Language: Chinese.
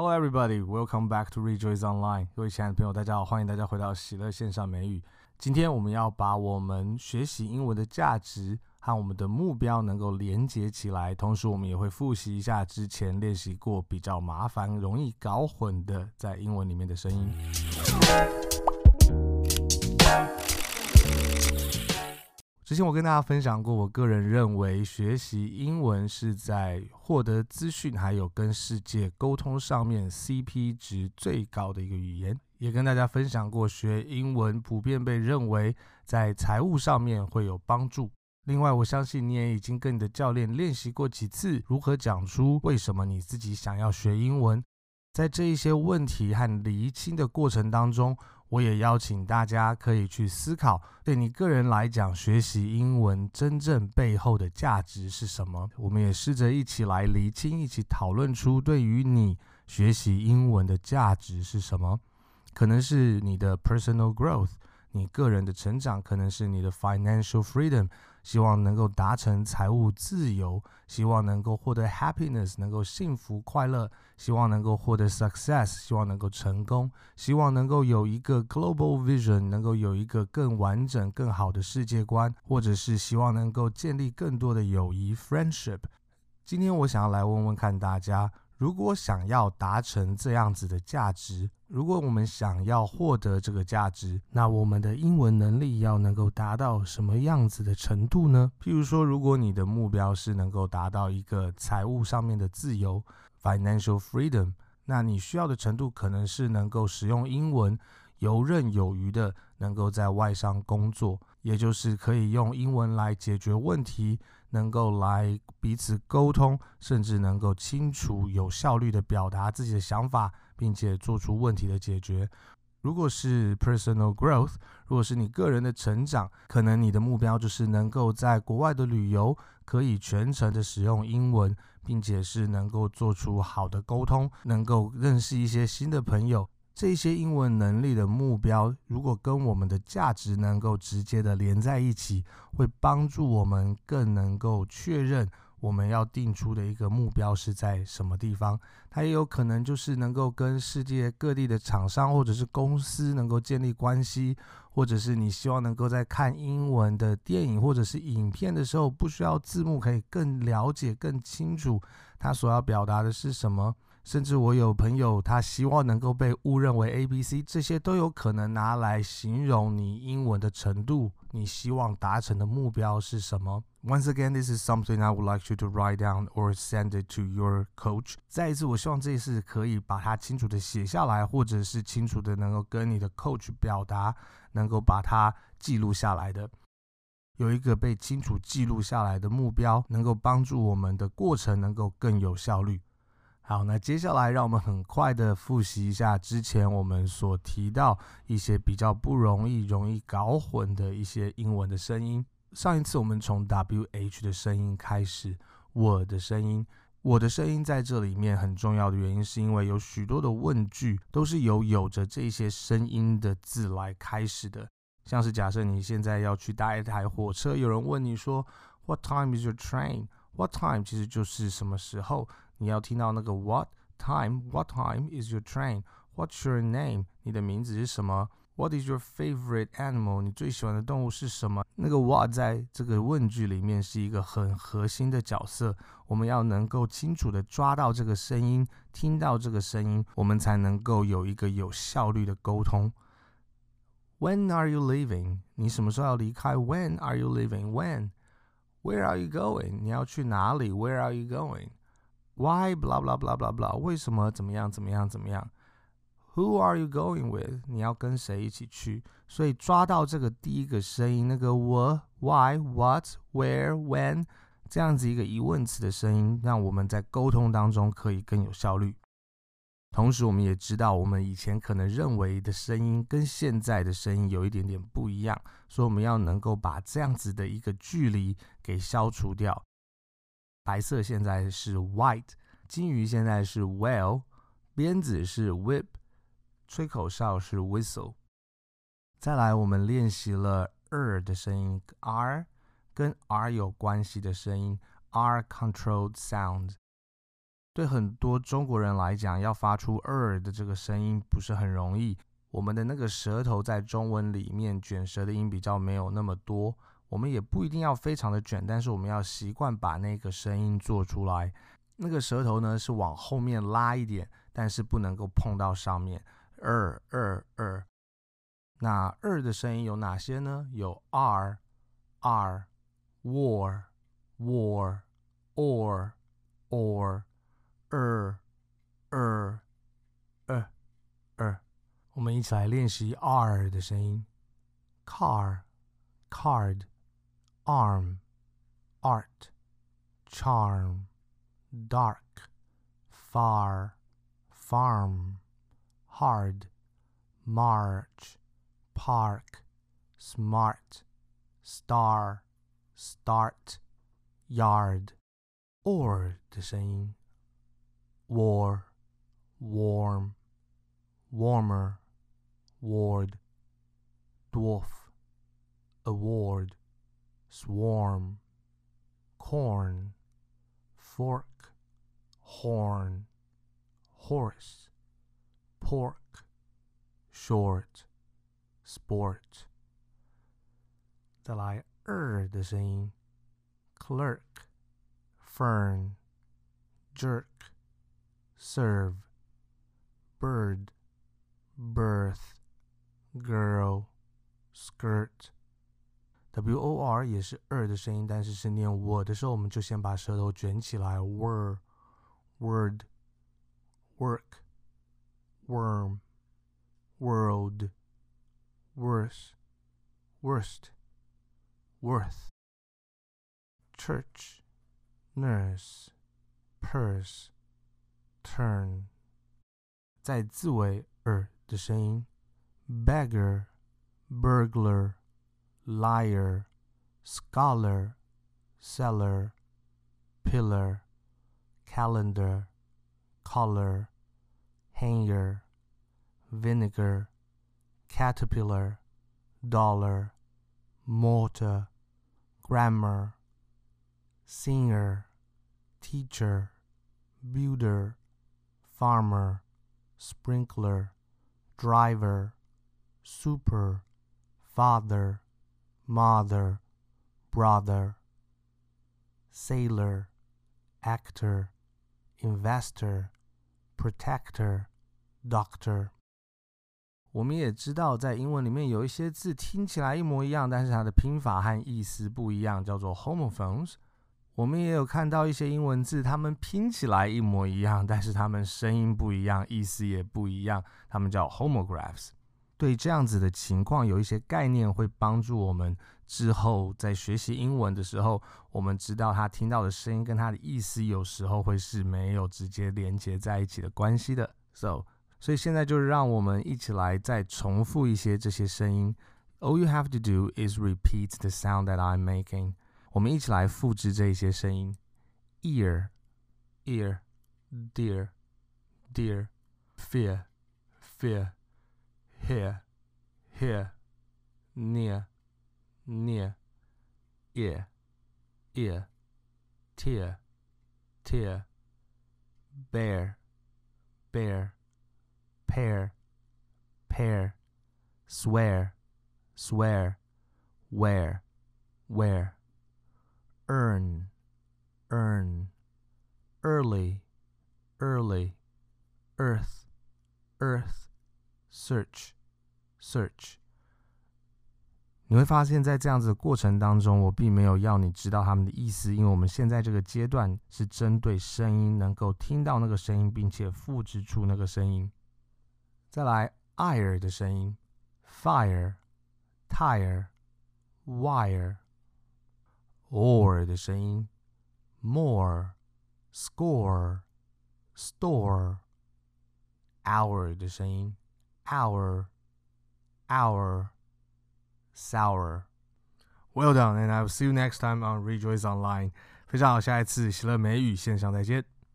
Hello, everybody. Welcome back to Rejoice Online. 各位亲爱的朋友，大家好，欢迎大家回到喜乐线上美语。今天我们要把我们学习英文的价值和我们的目标能够连接起来，同时我们也会复习一下之前练习过比较麻烦、容易搞混的在英文里面的声音。之前我跟大家分享过，我个人认为学习英文是在获得资讯还有跟世界沟通上面 CP 值最高的一个语言。也跟大家分享过，学英文普遍被认为在财务上面会有帮助。另外，我相信你也已经跟你的教练练习过几次，如何讲出为什么你自己想要学英文。在这一些问题和厘清的过程当中，我也邀请大家可以去思考，对你个人来讲，学习英文真正背后的价值是什么？我们也试着一起来厘清，一起讨论出对于你学习英文的价值是什么？可能是你的 personal growth。你个人的成长可能是你的 financial freedom，希望能够达成财务自由，希望能够获得 happiness，能够幸福快乐，希望能够获得 success，希望能够成功，希望能够有一个 global vision，能够有一个更完整、更好的世界观，或者是希望能够建立更多的友谊 friendship。今天我想要来问问看大家。如果想要达成这样子的价值，如果我们想要获得这个价值，那我们的英文能力要能够达到什么样子的程度呢？譬如说，如果你的目标是能够达到一个财务上面的自由 （financial freedom），那你需要的程度可能是能够使用英文游刃有余的，能够在外商工作，也就是可以用英文来解决问题。能够来彼此沟通，甚至能够清楚、有效率的表达自己的想法，并且做出问题的解决。如果是 personal growth，如果是你个人的成长，可能你的目标就是能够在国外的旅游可以全程的使用英文，并且是能够做出好的沟通，能够认识一些新的朋友。这些英文能力的目标，如果跟我们的价值能够直接的连在一起，会帮助我们更能够确认我们要定出的一个目标是在什么地方。它也有可能就是能够跟世界各地的厂商或者是公司能够建立关系，或者是你希望能够在看英文的电影或者是影片的时候，不需要字幕，可以更了解、更清楚它所要表达的是什么。甚至我有朋友，他希望能够被误认为 ABC，这些都有可能拿来形容你英文的程度。你希望达成的目标是什么？Once again, this is something I would like you to write down or send it to your coach。再一次，我希望这一次可以把它清楚的写下来，或者是清楚的能够跟你的 coach 表达，能够把它记录下来的。有一个被清楚记录下来的目标，能够帮助我们的过程能够更有效率。好，那接下来让我们很快的复习一下之前我们所提到一些比较不容易、容易搞混的一些英文的声音。上一次我们从 WH 的声音开始，我的声音，我的声音在这里面很重要的原因，是因为有许多的问句都是由有着这些声音的字来开始的。像是假设你现在要去搭一台火车，有人问你说 What time is your train？What time 其实就是什么时候。你要听到那个 What time? What time is your train? What's your name? 你的名字是什么？What is your favorite animal? 你最喜欢的动物是什么？那个 What 在这个问句里面是一个很核心的角色，我们要能够清楚地抓到这个声音，听到这个声音，我们才能够有一个有效率的沟通。When are you leaving? 你什么时候要离开？When are you leaving? When? Where are you going? 你要去哪里？Where are you going? Why blah blah blah blah blah？为什么怎么样怎么样怎么样？Who are you going with？你要跟谁一起去？所以抓到这个第一个声音，那个 what、why、what、where、when 这样子一个疑问词的声音，让我们在沟通当中可以更有效率。同时，我们也知道我们以前可能认为的声音跟现在的声音有一点点不一样，所以我们要能够把这样子的一个距离给消除掉。白色现在是 white，金鱼现在是 whale，鞭子是 whip，吹口哨是 whistle。再来，我们练习了 r 的声音，r 跟 r 有关系的声音，r controlled sound。对很多中国人来讲，要发出 “er” 的这个声音不是很容易。我们的那个舌头在中文里面卷舌的音比较没有那么多，我们也不一定要非常的卷，但是我们要习惯把那个声音做出来。那个舌头呢是往后面拉一点，但是不能够碰到上面。er er er。那 er 的声音有哪些呢？有 r r war war or or er er er。我们一起来练习 R 的声音：car, card, arm, art, charm, dark, far, farm, hard, march, park, smart, star, start, yard, or the same. War, warm, warmer, ward, dwarf, award swarm, corn, fork, horn, horse, pork, short, sport。再来二的声音：clerk, fern, jerk, serve, bird, birth。Girl, skirt, w o r 也是 er 的声音，但是是念我的时候，我们就先把舌头卷起来。Word, word, work, worm, world, worse, worst, worth, church, nurse, purse, turn。在字尾 er 的声音。beggar, burglar, Liar, scholar, seller, pillar, calendar, collar, hanger, vinegar, caterpillar, dollar, mortar, grammar, singer, teacher, builder, farmer, sprinkler, driver super, father, mother, brother, sailor, actor, investor, protector, doctor。我们也知道，在英文里面有一些字听起来一模一样，但是它的拼法和意思不一样，叫做 homophones。我们也有看到一些英文字，它们拼起来一模一样，但是它们声音不一样，意思也不一样，它们叫 homographs。对这样子的情况有一些概念，会帮助我们之后在学习英文的时候，我们知道他听到的声音跟他的意思有时候会是没有直接连接在一起的关系的。So，所以现在就让我们一起来再重复一些这些声音。All you have to do is repeat the sound that I'm making。我们一起来复制这些声音：ear, ear, dear, dear, fear, fear。Here, here, near, near, ear, ear, tear, tear, bear, bear, pair, pair, swear, swear, wear, wear, earn, earn, early, early, earth, earth, search。Search，你会发现在这样子的过程当中，我并没有要你知道他们的意思，因为我们现在这个阶段是针对声音，能够听到那个声音，并且复制出那个声音。再来，ire 的声音，fire、tire、wire。or 的声音，more、score、store。hour 的声音，hour。Our sour. Well done, and I will see you next time on Rejoice Online. 非常好，下一次喜乐美语线上再见。